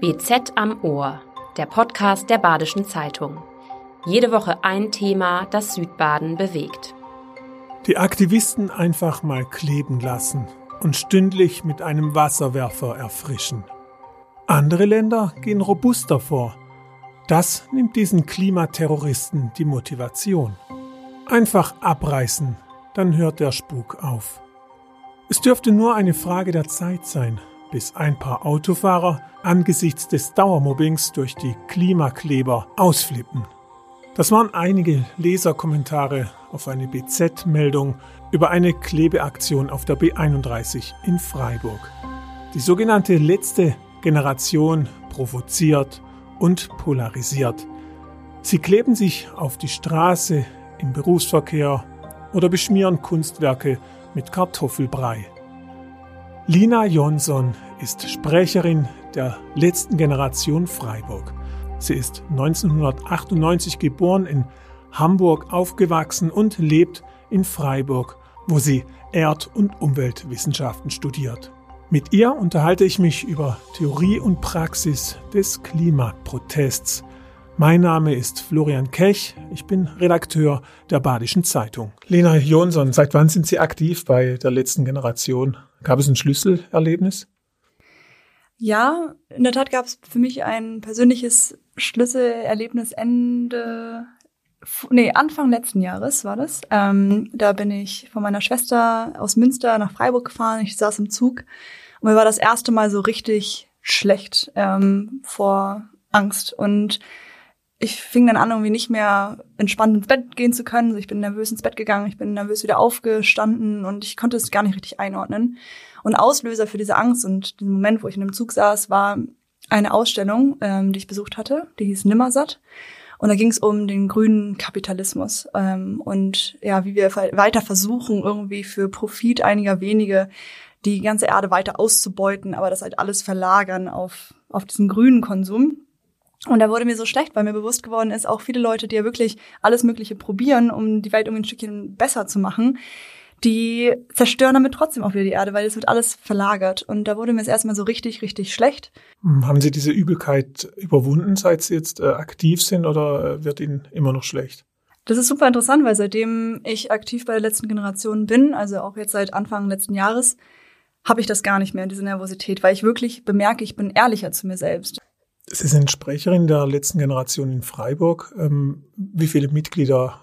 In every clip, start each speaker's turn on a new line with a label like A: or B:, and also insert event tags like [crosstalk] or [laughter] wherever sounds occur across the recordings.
A: BZ am Ohr, der Podcast der Badischen Zeitung. Jede Woche ein Thema, das Südbaden bewegt.
B: Die Aktivisten einfach mal kleben lassen und stündlich mit einem Wasserwerfer erfrischen. Andere Länder gehen robuster vor. Das nimmt diesen Klimaterroristen die Motivation. Einfach abreißen, dann hört der Spuk auf. Es dürfte nur eine Frage der Zeit sein, bis ein paar Autofahrer angesichts des Dauermobbings durch die Klimakleber ausflippen. Das waren einige Leserkommentare auf eine BZ-Meldung über eine Klebeaktion auf der B31 in Freiburg. Die sogenannte letzte Generation provoziert und polarisiert. Sie kleben sich auf die Straße, im Berufsverkehr oder beschmieren Kunstwerke mit Kartoffelbrei. Lina Jonsson ist Sprecherin der letzten Generation Freiburg. Sie ist 1998 geboren, in Hamburg aufgewachsen und lebt in Freiburg, wo sie Erd- und Umweltwissenschaften studiert. Mit ihr unterhalte ich mich über Theorie und Praxis des Klimaprotests mein Name ist Florian Kech, ich bin Redakteur der Badischen Zeitung. Lena Jonsson, seit wann sind Sie aktiv bei der letzten Generation? Gab es ein Schlüsselerlebnis?
C: Ja, in der Tat gab es für mich ein persönliches Schlüsselerlebnis Ende, nee, Anfang letzten Jahres war das. Ähm, da bin ich von meiner Schwester aus Münster nach Freiburg gefahren. Ich saß im Zug und mir war das erste Mal so richtig schlecht ähm, vor Angst und ich fing dann an, irgendwie nicht mehr entspannt ins Bett gehen zu können. Also ich bin nervös ins Bett gegangen, ich bin nervös wieder aufgestanden und ich konnte es gar nicht richtig einordnen. Und Auslöser für diese Angst und den Moment, wo ich in dem Zug saß, war eine Ausstellung, ähm, die ich besucht hatte, die hieß Nimmersatt. Und da ging es um den grünen Kapitalismus ähm, und ja, wie wir weiter versuchen, irgendwie für Profit einiger wenige die ganze Erde weiter auszubeuten, aber das halt alles verlagern auf, auf diesen grünen Konsum. Und da wurde mir so schlecht, weil mir bewusst geworden ist, auch viele Leute, die ja wirklich alles Mögliche probieren, um die Welt irgendwie ein Stückchen besser zu machen, die zerstören damit trotzdem auch wieder die Erde, weil es wird alles verlagert. Und da wurde mir es erstmal so richtig, richtig schlecht.
B: Hm, haben Sie diese Übelkeit überwunden, seit Sie jetzt äh, aktiv sind, oder äh, wird Ihnen immer noch schlecht?
C: Das ist super interessant, weil seitdem ich aktiv bei der letzten Generation bin, also auch jetzt seit Anfang letzten Jahres, habe ich das gar nicht mehr, diese Nervosität, weil ich wirklich bemerke, ich bin ehrlicher zu mir selbst.
B: Sie sind Sprecherin der letzten Generation in Freiburg. Ähm, wie viele Mitglieder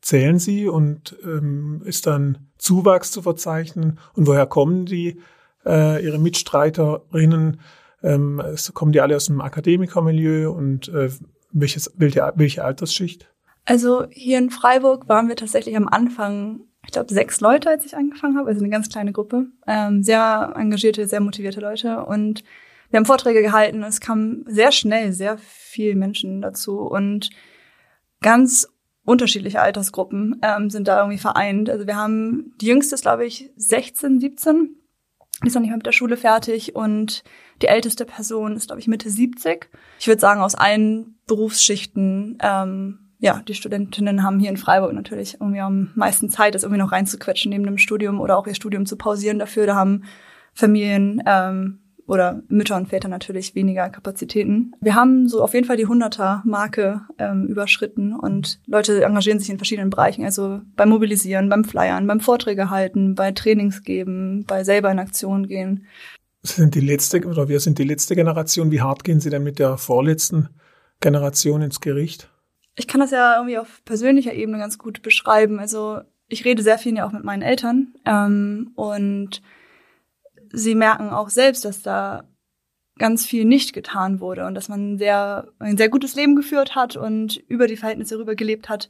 B: zählen Sie und ähm, ist dann Zuwachs zu verzeichnen? Und woher kommen die, äh, Ihre Mitstreiterinnen? Ähm, kommen die alle aus dem Akademikermilieu und äh, welches, welche, welche Altersschicht?
C: Also hier in Freiburg waren wir tatsächlich am Anfang, ich glaube, sechs Leute, als ich angefangen habe, also eine ganz kleine Gruppe. Ähm, sehr engagierte, sehr motivierte Leute und wir haben Vorträge gehalten. Es kam sehr schnell sehr viel Menschen dazu und ganz unterschiedliche Altersgruppen ähm, sind da irgendwie vereint. Also wir haben die jüngste ist, glaube ich, 16, 17. Die ist noch nicht mal mit der Schule fertig und die älteste Person ist, glaube ich, Mitte 70. Ich würde sagen, aus allen Berufsschichten, ähm, ja, die Studentinnen haben hier in Freiburg natürlich irgendwie am meisten Zeit, das irgendwie noch reinzuquetschen neben dem Studium oder auch ihr Studium zu pausieren dafür. Da haben Familien ähm, oder Mütter und Väter natürlich weniger Kapazitäten. Wir haben so auf jeden Fall die 100er-Marke ähm, überschritten und Leute engagieren sich in verschiedenen Bereichen, also beim Mobilisieren, beim Flyern, beim Vorträge halten, bei Trainings geben, bei selber in Aktion gehen.
B: Sind die letzte oder wir sind die letzte Generation. Wie hart gehen Sie denn mit der vorletzten Generation ins Gericht?
C: Ich kann das ja irgendwie auf persönlicher Ebene ganz gut beschreiben. Also ich rede sehr viel ja auch mit meinen Eltern ähm, und sie merken auch selbst, dass da ganz viel nicht getan wurde und dass man sehr, ein sehr gutes Leben geführt hat und über die Verhältnisse rüber gelebt hat.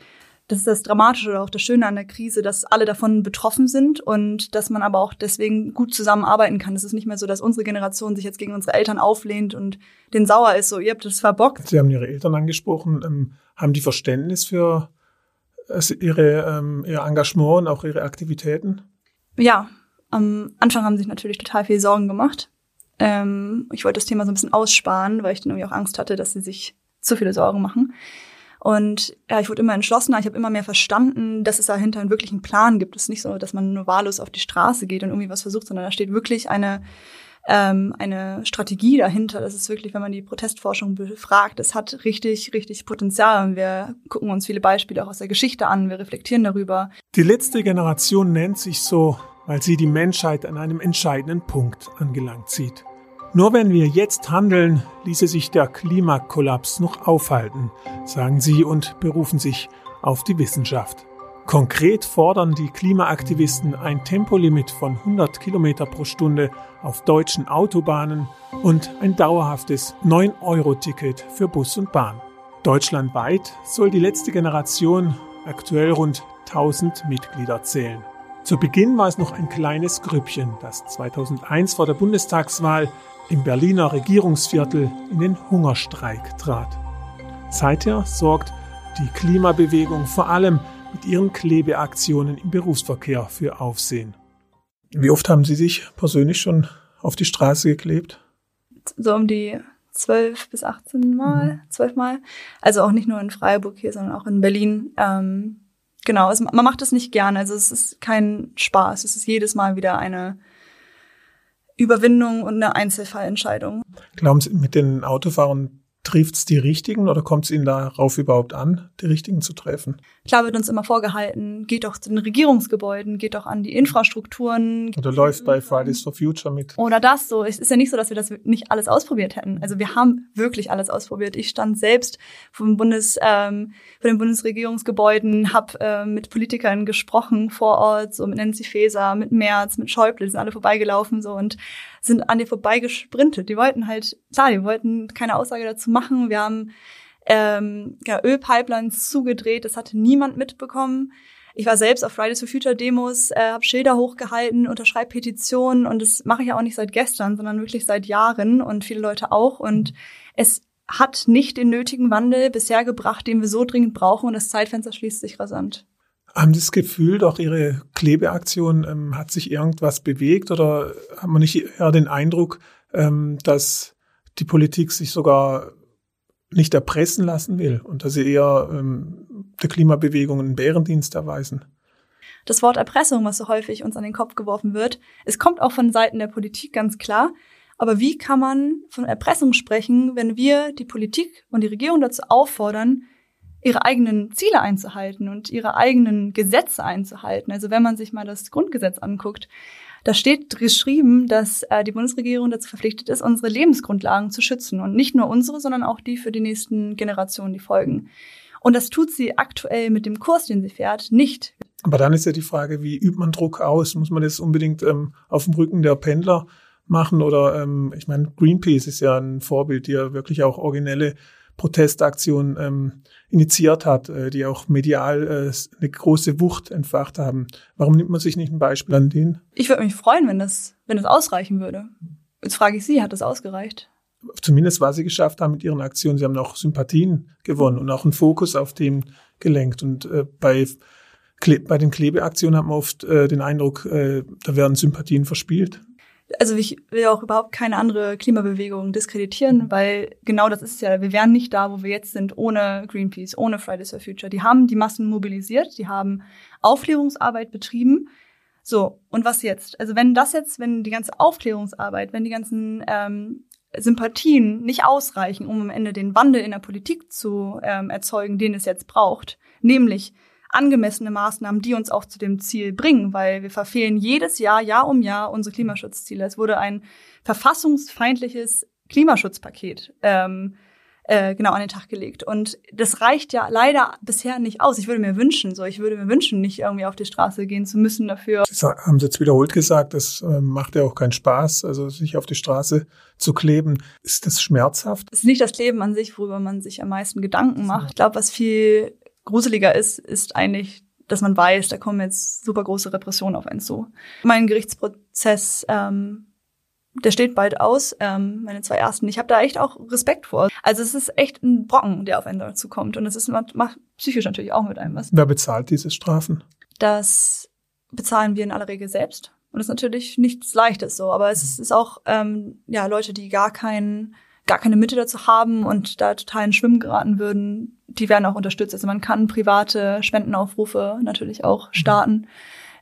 C: Das ist das Dramatische oder auch das Schöne an der Krise, dass alle davon betroffen sind und dass man aber auch deswegen gut zusammenarbeiten kann. Es ist nicht mehr so, dass unsere Generation sich jetzt gegen unsere Eltern auflehnt und den sauer ist, so ihr habt es verbockt.
B: Sie haben Ihre Eltern angesprochen. Ähm, haben die Verständnis für also ihre, ähm, ihr Engagement und auch ihre Aktivitäten?
C: Ja, am Anfang haben sich natürlich total viel Sorgen gemacht. Ähm, ich wollte das Thema so ein bisschen aussparen, weil ich dann irgendwie auch Angst hatte, dass sie sich zu viele Sorgen machen. Und ja, ich wurde immer entschlossener, ich habe immer mehr verstanden, dass es dahinter einen wirklichen Plan gibt. Es ist nicht so, dass man nur wahllos auf die Straße geht und irgendwie was versucht, sondern da steht wirklich eine ähm, eine Strategie dahinter. Das ist wirklich, wenn man die Protestforschung befragt, es hat richtig, richtig Potenzial. Und wir gucken uns viele Beispiele auch aus der Geschichte an, wir reflektieren darüber.
B: Die letzte Generation nennt sich so, weil sie die Menschheit an einem entscheidenden Punkt angelangt sieht. Nur wenn wir jetzt handeln, ließe sich der Klimakollaps noch aufhalten, sagen sie und berufen sich auf die Wissenschaft. Konkret fordern die Klimaaktivisten ein Tempolimit von 100 Kilometer pro Stunde auf deutschen Autobahnen und ein dauerhaftes 9-Euro-Ticket für Bus und Bahn. Deutschlandweit soll die letzte Generation aktuell rund 1000 Mitglieder zählen. Zu Beginn war es noch ein kleines Grüppchen, das 2001 vor der Bundestagswahl im Berliner Regierungsviertel in den Hungerstreik trat. Seither sorgt die Klimabewegung vor allem mit ihren Klebeaktionen im Berufsverkehr für Aufsehen. Wie oft haben Sie sich persönlich schon auf die Straße geklebt?
C: So um die zwölf bis 18 Mal, mhm. zwölf Mal. Also auch nicht nur in Freiburg hier, sondern auch in Berlin. Ähm, genau, also man macht es nicht gerne. Also es ist kein Spaß. Es ist jedes Mal wieder eine Überwindung und eine Einzelfallentscheidung.
B: Glauben Sie, mit den Autofahrern Trifft es die Richtigen oder kommt es Ihnen darauf überhaupt an, die Richtigen zu treffen?
C: Klar wird uns immer vorgehalten, geht doch zu den Regierungsgebäuden, geht doch an die Infrastrukturen.
B: Oder läuft bei Fridays for Future mit.
C: Oder das so. Es ist ja nicht so, dass wir das nicht alles ausprobiert hätten. Also wir haben wirklich alles ausprobiert. Ich stand selbst vom Bundes, ähm, vor den Bundesregierungsgebäuden, habe äh, mit Politikern gesprochen vor Ort, so mit Nancy Faeser, mit Merz, mit Schäuble, die sind alle vorbeigelaufen so und sind an dir vorbeigesprintet. Die wollten halt, klar, die wollten keine Aussage dazu machen. Wir haben ähm, ja, Ölpipelines zugedreht, das hatte niemand mitbekommen. Ich war selbst auf Fridays for Future Demos, äh, habe Schilder hochgehalten, unterschreibe Petitionen und das mache ich ja auch nicht seit gestern, sondern wirklich seit Jahren und viele Leute auch. Und es hat nicht den nötigen Wandel bisher gebracht, den wir so dringend brauchen und das Zeitfenster schließt sich rasant.
B: Haben Sie das Gefühl, doch Ihre Klebeaktion ähm, hat sich irgendwas bewegt oder haben wir nicht eher den Eindruck, ähm, dass die Politik sich sogar nicht erpressen lassen will und dass sie eher ähm, der Klimabewegung einen Bärendienst erweisen?
C: Das Wort Erpressung, was so häufig uns an den Kopf geworfen wird, es kommt auch von Seiten der Politik ganz klar. Aber wie kann man von Erpressung sprechen, wenn wir die Politik und die Regierung dazu auffordern, ihre eigenen Ziele einzuhalten und ihre eigenen Gesetze einzuhalten. Also wenn man sich mal das Grundgesetz anguckt, da steht geschrieben, dass äh, die Bundesregierung dazu verpflichtet ist, unsere Lebensgrundlagen zu schützen. Und nicht nur unsere, sondern auch die für die nächsten Generationen, die folgen. Und das tut sie aktuell mit dem Kurs, den sie fährt, nicht.
B: Aber dann ist ja die Frage, wie übt man Druck aus? Muss man das unbedingt ähm, auf dem Rücken der Pendler machen? Oder ähm, ich meine, Greenpeace ist ja ein Vorbild, die ja wirklich auch originelle Protestaktionen ähm, initiiert hat, äh, die auch medial äh, eine große Wucht entfacht haben. Warum nimmt man sich nicht ein Beispiel an denen?
C: Ich würde mich freuen, wenn das, wenn das ausreichen würde. Jetzt frage ich Sie, hat das ausgereicht?
B: Zumindest was Sie geschafft haben mit Ihren Aktionen. Sie haben auch Sympathien gewonnen und auch einen Fokus auf dem gelenkt. Und äh, bei bei den Klebeaktionen hat man oft äh, den Eindruck, äh, da werden Sympathien verspielt
C: also ich will auch überhaupt keine andere Klimabewegung diskreditieren, weil genau das ist ja, wir wären nicht da, wo wir jetzt sind, ohne Greenpeace, ohne Fridays for Future. Die haben die Massen mobilisiert, die haben Aufklärungsarbeit betrieben. So, und was jetzt? Also wenn das jetzt, wenn die ganze Aufklärungsarbeit, wenn die ganzen ähm, Sympathien nicht ausreichen, um am Ende den Wandel in der Politik zu ähm, erzeugen, den es jetzt braucht, nämlich angemessene Maßnahmen, die uns auch zu dem Ziel bringen, weil wir verfehlen jedes Jahr, Jahr um Jahr unsere Klimaschutzziele. Es wurde ein verfassungsfeindliches Klimaschutzpaket ähm, äh, genau an den Tag gelegt. Und das reicht ja leider bisher nicht aus. Ich würde mir wünschen, so ich würde mir wünschen, nicht irgendwie auf die Straße gehen zu müssen dafür.
B: Sie haben Sie jetzt wiederholt gesagt, das äh, macht ja auch keinen Spaß, also sich auf die Straße zu kleben. Ist das schmerzhaft?
C: Es ist nicht das Leben an sich, worüber man sich am meisten Gedanken macht. Ich glaube, was viel gruseliger ist, ist eigentlich, dass man weiß, da kommen jetzt super große Repressionen auf einen zu. Mein Gerichtsprozess, ähm, der steht bald aus, ähm, meine zwei ersten. Ich habe da echt auch Respekt vor. Also es ist echt ein Brocken, der auf einen dazu kommt. Und es ist macht psychisch natürlich auch mit einem was.
B: Wer bezahlt diese Strafen?
C: Das bezahlen wir in aller Regel selbst. Und das ist natürlich nichts Leichtes so, aber es ist, ist auch ähm, ja Leute, die gar keinen gar keine Mitte dazu haben und da total in Schwimmen geraten würden, die werden auch unterstützt. Also man kann private Spendenaufrufe natürlich auch starten.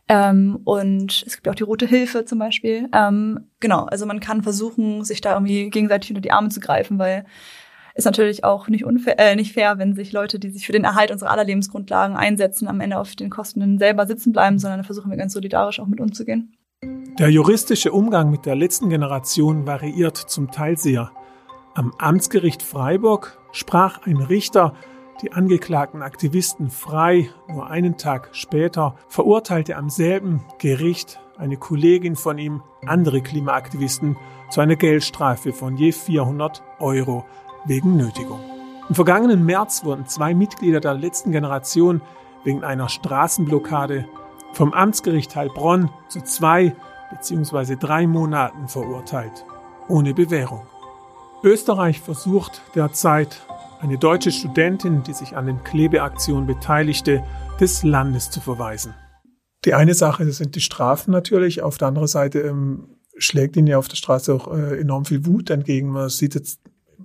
C: Ähm, und es gibt auch die Rote Hilfe zum Beispiel. Ähm, genau, also man kann versuchen, sich da irgendwie gegenseitig unter die Arme zu greifen, weil ist natürlich auch nicht unfair, äh, nicht fair, wenn sich Leute, die sich für den Erhalt unserer aller Lebensgrundlagen einsetzen, am Ende auf den Kosten selber sitzen bleiben, sondern da versuchen wir ganz solidarisch auch mit umzugehen.
B: Der juristische Umgang mit der letzten Generation variiert zum Teil sehr. Am Amtsgericht Freiburg sprach ein Richter die angeklagten Aktivisten frei. Nur einen Tag später verurteilte am selben Gericht eine Kollegin von ihm andere Klimaaktivisten zu einer Geldstrafe von je 400 Euro wegen Nötigung. Im vergangenen März wurden zwei Mitglieder der letzten Generation wegen einer Straßenblockade vom Amtsgericht Heilbronn zu zwei bzw. drei Monaten verurteilt, ohne Bewährung. Österreich versucht derzeit, eine deutsche Studentin, die sich an den Klebeaktionen beteiligte, des Landes zu verweisen. Die eine Sache sind die Strafen natürlich, auf der anderen Seite ähm, schlägt ihnen ja auf der Straße auch äh, enorm viel Wut entgegen. Man sieht jetzt,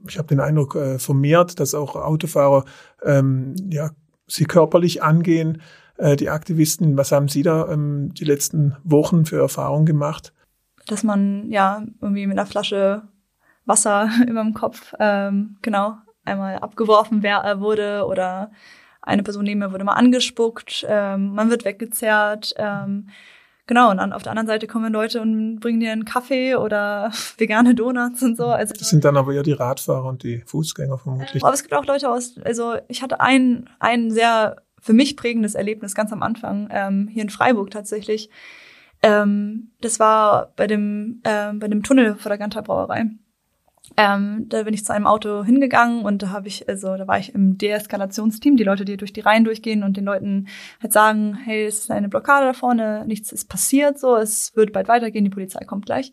B: ich habe den Eindruck äh, vermehrt, dass auch Autofahrer ähm, ja, sie körperlich angehen. Äh, die Aktivisten, was haben Sie da ähm, die letzten Wochen für Erfahrungen gemacht?
C: Dass man ja irgendwie mit einer Flasche Wasser [laughs] über dem Kopf ähm, genau einmal abgeworfen äh, wurde oder eine Person neben mir wurde mal angespuckt, ähm, man wird weggezerrt. Ähm, genau, und dann auf der anderen Seite kommen Leute und bringen dir einen Kaffee oder [laughs] vegane Donuts und so. Also,
B: das sind dann aber eher die Radfahrer und die Fußgänger vermutlich.
C: aber es gibt auch Leute aus, also ich hatte ein, ein sehr für mich prägendes Erlebnis ganz am Anfang, ähm, hier in Freiburg tatsächlich. Ähm, das war bei dem, äh, bei dem Tunnel vor der Ganter Brauerei. Ähm, da bin ich zu einem Auto hingegangen und da habe ich, also da war ich im Deeskalationsteam, die Leute, die durch die Reihen durchgehen und den Leuten halt sagen, hey, es ist eine Blockade da vorne, nichts ist passiert, so, es wird bald weitergehen, die Polizei kommt gleich.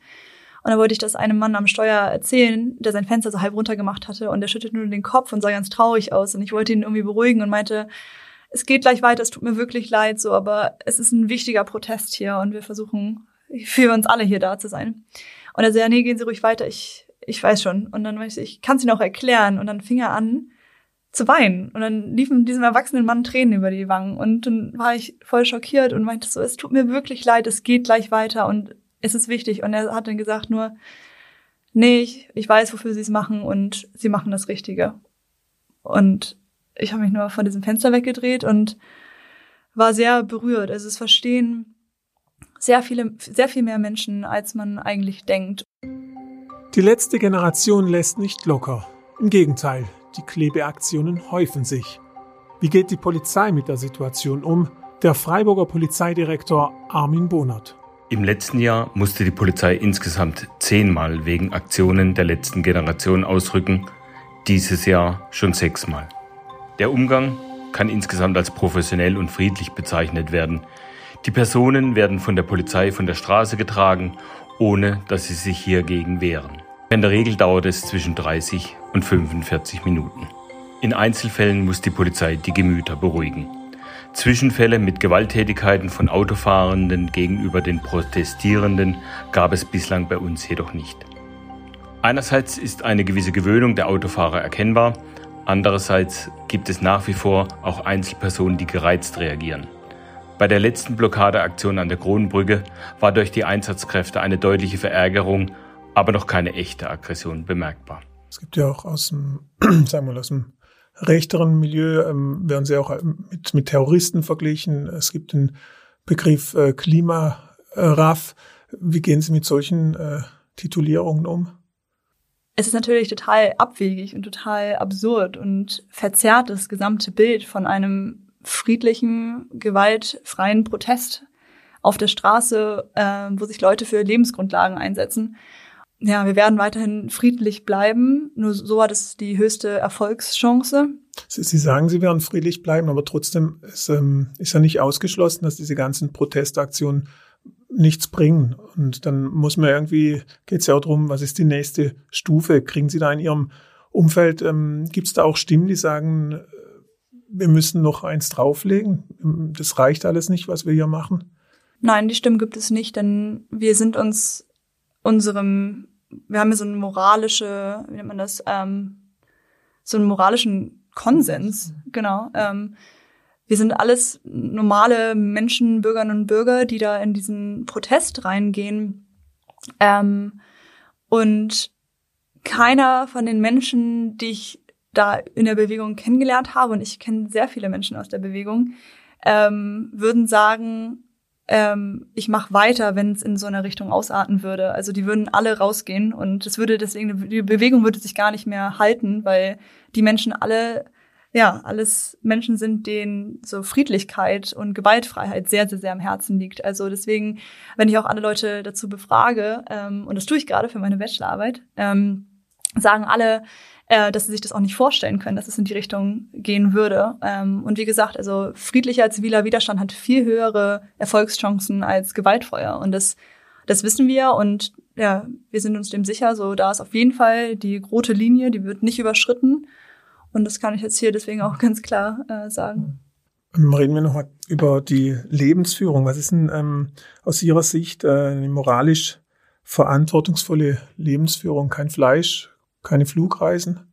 C: Und dann wollte ich das einem Mann am Steuer erzählen, der sein Fenster so halb runtergemacht hatte und der schüttet nur den Kopf und sah ganz traurig aus und ich wollte ihn irgendwie beruhigen und meinte, es geht gleich weiter, es tut mir wirklich leid, so, aber es ist ein wichtiger Protest hier und wir versuchen für uns alle hier da zu sein. Und er so, ja, nee, gehen Sie ruhig weiter, ich ich weiß schon. Und dann weiß ich, ich kann es ihnen auch erklären. Und dann fing er an zu weinen. Und dann liefen diesem erwachsenen Mann Tränen über die Wangen. Und dann war ich voll schockiert und meinte so, es tut mir wirklich leid, es geht gleich weiter und es ist wichtig. Und er hat dann gesagt nur, nee, ich, ich weiß, wofür sie es machen und sie machen das Richtige. Und ich habe mich nur von diesem Fenster weggedreht und war sehr berührt. Also es verstehen sehr viele, sehr viel mehr Menschen, als man eigentlich denkt.
B: Die letzte Generation lässt nicht locker. Im Gegenteil, die Klebeaktionen häufen sich. Wie geht die Polizei mit der Situation um? Der Freiburger Polizeidirektor Armin Bonert.
D: Im letzten Jahr musste die Polizei insgesamt zehnmal wegen Aktionen der letzten Generation ausrücken, dieses Jahr schon sechsmal. Der Umgang kann insgesamt als professionell und friedlich bezeichnet werden. Die Personen werden von der Polizei von der Straße getragen ohne dass sie sich hiergegen wehren. In der Regel dauert es zwischen 30 und 45 Minuten. In Einzelfällen muss die Polizei die Gemüter beruhigen. Zwischenfälle mit Gewalttätigkeiten von Autofahrenden gegenüber den Protestierenden gab es bislang bei uns jedoch nicht. Einerseits ist eine gewisse Gewöhnung der Autofahrer erkennbar, andererseits gibt es nach wie vor auch Einzelpersonen, die gereizt reagieren. Bei der letzten Blockadeaktion an der Kronenbrücke war durch die Einsatzkräfte eine deutliche Verärgerung, aber noch keine echte Aggression bemerkbar.
B: Es gibt ja auch aus dem, [clears throat] sagen wir mal, aus dem rechteren Milieu, ähm, werden sie auch mit, mit Terroristen verglichen. Es gibt den Begriff äh, Klimaraff. Wie gehen Sie mit solchen äh, Titulierungen um?
C: Es ist natürlich total abwegig und total absurd und verzerrt das gesamte Bild von einem friedlichen, gewaltfreien Protest auf der Straße, äh, wo sich Leute für Lebensgrundlagen einsetzen. Ja, wir werden weiterhin friedlich bleiben. Nur so hat es die höchste Erfolgschance.
B: Sie, sagen, Sie werden friedlich bleiben, aber trotzdem ist, ähm, ist ja nicht ausgeschlossen, dass diese ganzen Protestaktionen nichts bringen. Und dann muss man irgendwie, geht es ja auch darum, was ist die nächste Stufe? Kriegen Sie da in Ihrem Umfeld, ähm, gibt es da auch Stimmen, die sagen, wir müssen noch eins drauflegen. Das reicht alles nicht, was wir hier machen.
C: Nein, die Stimme gibt es nicht, denn wir sind uns unserem, wir haben ja so eine moralische, wie nennt man das, ähm, so einen moralischen Konsens, genau. Ähm, wir sind alles normale Menschen, Bürgerinnen und Bürger, die da in diesen Protest reingehen. Ähm, und keiner von den Menschen, die ich da in der Bewegung kennengelernt habe, und ich kenne sehr viele Menschen aus der Bewegung, ähm, würden sagen, ähm, ich mache weiter, wenn es in so einer Richtung ausarten würde. Also die würden alle rausgehen und es würde deswegen, die Bewegung würde sich gar nicht mehr halten, weil die Menschen alle, ja, alles Menschen sind, denen so Friedlichkeit und Gewaltfreiheit sehr, sehr, sehr am Herzen liegt. Also deswegen, wenn ich auch alle Leute dazu befrage, ähm, und das tue ich gerade für meine Bachelorarbeit, ähm, sagen alle, äh, dass sie sich das auch nicht vorstellen können, dass es in die Richtung gehen würde. Ähm, und wie gesagt, also friedlicher ziviler Widerstand hat viel höhere Erfolgschancen als gewaltfreier. Und das, das wissen wir und ja, wir sind uns dem sicher. So, da ist auf jeden Fall die rote Linie, die wird nicht überschritten. Und das kann ich jetzt hier deswegen auch ganz klar äh, sagen.
B: Ähm, reden wir noch mal über die Lebensführung. Was ist denn ähm, aus Ihrer Sicht äh, eine moralisch verantwortungsvolle Lebensführung? Kein Fleisch, keine Flugreisen?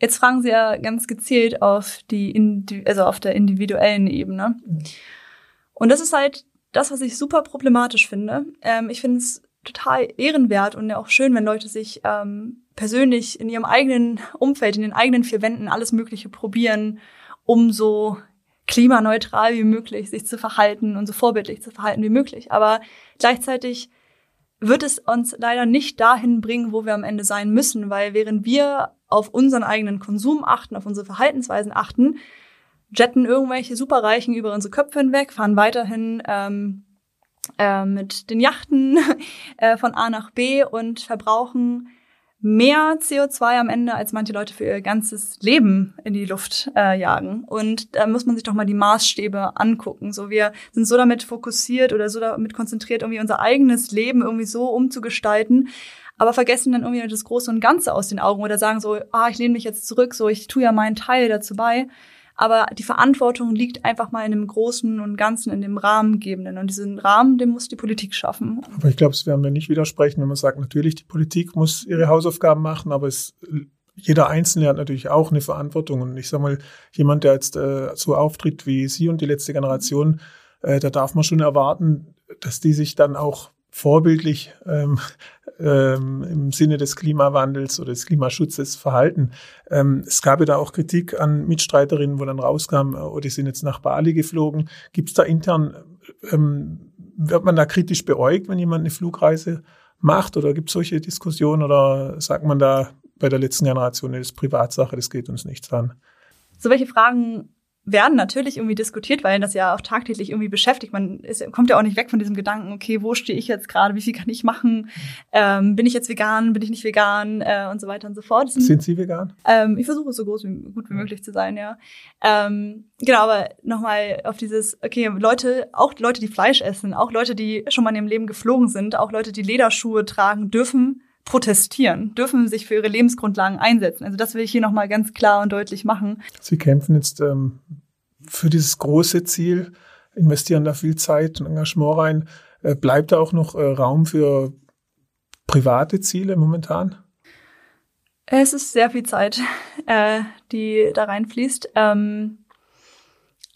C: Jetzt fragen Sie ja ganz gezielt auf die, also auf der individuellen Ebene. Und das ist halt das, was ich super problematisch finde. Ähm, ich finde es total ehrenwert und ja auch schön, wenn Leute sich ähm, persönlich in ihrem eigenen Umfeld, in den eigenen vier Wänden alles Mögliche probieren, um so klimaneutral wie möglich sich zu verhalten und so vorbildlich zu verhalten wie möglich. Aber gleichzeitig wird es uns leider nicht dahin bringen, wo wir am Ende sein müssen, weil während wir auf unseren eigenen Konsum achten, auf unsere Verhaltensweisen achten, jetten irgendwelche Superreichen über unsere Köpfe hinweg, fahren weiterhin ähm, äh, mit den Yachten [laughs] äh, von A nach B und verbrauchen mehr CO2 am Ende, als manche Leute für ihr ganzes Leben in die Luft äh, jagen. Und da muss man sich doch mal die Maßstäbe angucken. So, wir sind so damit fokussiert oder so damit konzentriert, irgendwie unser eigenes Leben irgendwie so umzugestalten, aber vergessen dann irgendwie das Große und Ganze aus den Augen oder sagen so, ah, ich lehne mich jetzt zurück, so, ich tue ja meinen Teil dazu bei. Aber die Verantwortung liegt einfach mal in dem Großen und Ganzen, in dem Rahmengebenden. Und diesen Rahmen, den muss die Politik schaffen.
B: Aber ich glaube, es werden wir nicht widersprechen, wenn man sagt, natürlich, die Politik muss ihre Hausaufgaben machen, aber es jeder Einzelne hat natürlich auch eine Verantwortung. Und ich sage mal, jemand, der jetzt äh, so auftritt wie Sie und die letzte Generation, äh, da darf man schon erwarten, dass die sich dann auch vorbildlich ähm, ähm, im Sinne des Klimawandels oder des Klimaschutzes verhalten. Ähm, es gab ja da auch Kritik an Mitstreiterinnen, wo dann rauskam, oh, die sind jetzt nach Bali geflogen. Gibt es da intern, ähm, wird man da kritisch beäugt, wenn jemand eine Flugreise macht oder gibt es solche Diskussionen oder sagt man da bei der letzten Generation, das ist Privatsache, das geht uns nichts an?
C: So welche Fragen werden natürlich irgendwie diskutiert, weil das ja auch tagtäglich irgendwie beschäftigt. Man ist, kommt ja auch nicht weg von diesem Gedanken, okay, wo stehe ich jetzt gerade, wie viel kann ich machen, ähm, bin ich jetzt vegan, bin ich nicht vegan äh, und so weiter und so fort.
B: Sind, Sind Sie vegan?
C: Ähm, ich versuche so groß wie gut wie möglich zu sein, ja. Ähm, genau, aber nochmal auf dieses, okay, Leute, auch Leute, die Fleisch essen, auch Leute, die schon mal in ihrem Leben geflogen sind, auch Leute, die Lederschuhe tragen, dürfen protestieren, dürfen sich für ihre Lebensgrundlagen einsetzen. Also das will ich hier nochmal ganz klar und deutlich machen.
B: Sie kämpfen jetzt ähm, für dieses große Ziel, investieren da viel Zeit und Engagement rein. Äh, bleibt da auch noch äh, Raum für private Ziele momentan?
C: Es ist sehr viel Zeit, [laughs] äh, die da reinfließt. Ähm,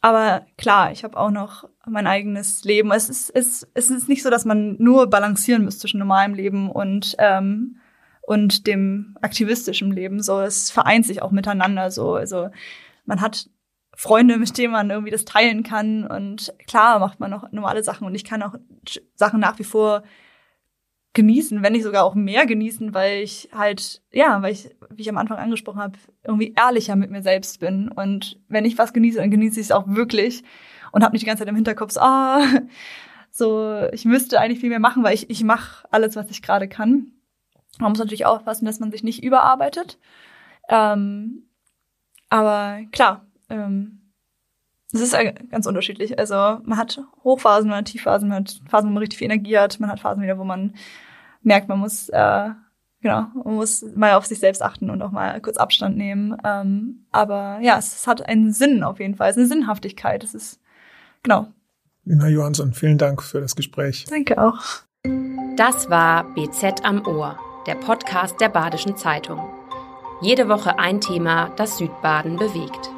C: aber klar, ich habe auch noch mein eigenes Leben. Es ist, es, es ist nicht so, dass man nur balancieren müsste zwischen normalem Leben und, ähm, und dem aktivistischen Leben. So, es vereint sich auch miteinander. So, also man hat Freunde, mit denen man irgendwie das teilen kann. Und klar macht man noch normale Sachen. Und ich kann auch Sachen nach wie vor genießen, wenn nicht sogar auch mehr genießen, weil ich halt, ja, weil ich, wie ich am Anfang angesprochen habe, irgendwie ehrlicher mit mir selbst bin. Und wenn ich was genieße, dann genieße ich es auch wirklich und habe nicht die ganze Zeit im Hinterkopf, so, ah, [laughs] so, ich müsste eigentlich viel mehr machen, weil ich, ich mache alles, was ich gerade kann. Man muss natürlich aufpassen, dass man sich nicht überarbeitet. Ähm, aber klar, ähm, es ist ganz unterschiedlich. Also man hat Hochphasen, man hat Tiefphasen, man hat Phasen, wo man richtig viel Energie hat, man hat Phasen wieder, wo man merkt, man muss, äh, genau, man muss mal auf sich selbst achten und auch mal kurz Abstand nehmen. Ähm, aber ja, es, es, hat einen Sinn auf jeden Fall, es ist eine Sinnhaftigkeit. Es ist, genau.
B: Lina Johansson, vielen Dank für das Gespräch.
C: Danke auch.
A: Das war BZ am Ohr, der Podcast der Badischen Zeitung. Jede Woche ein Thema, das Südbaden bewegt.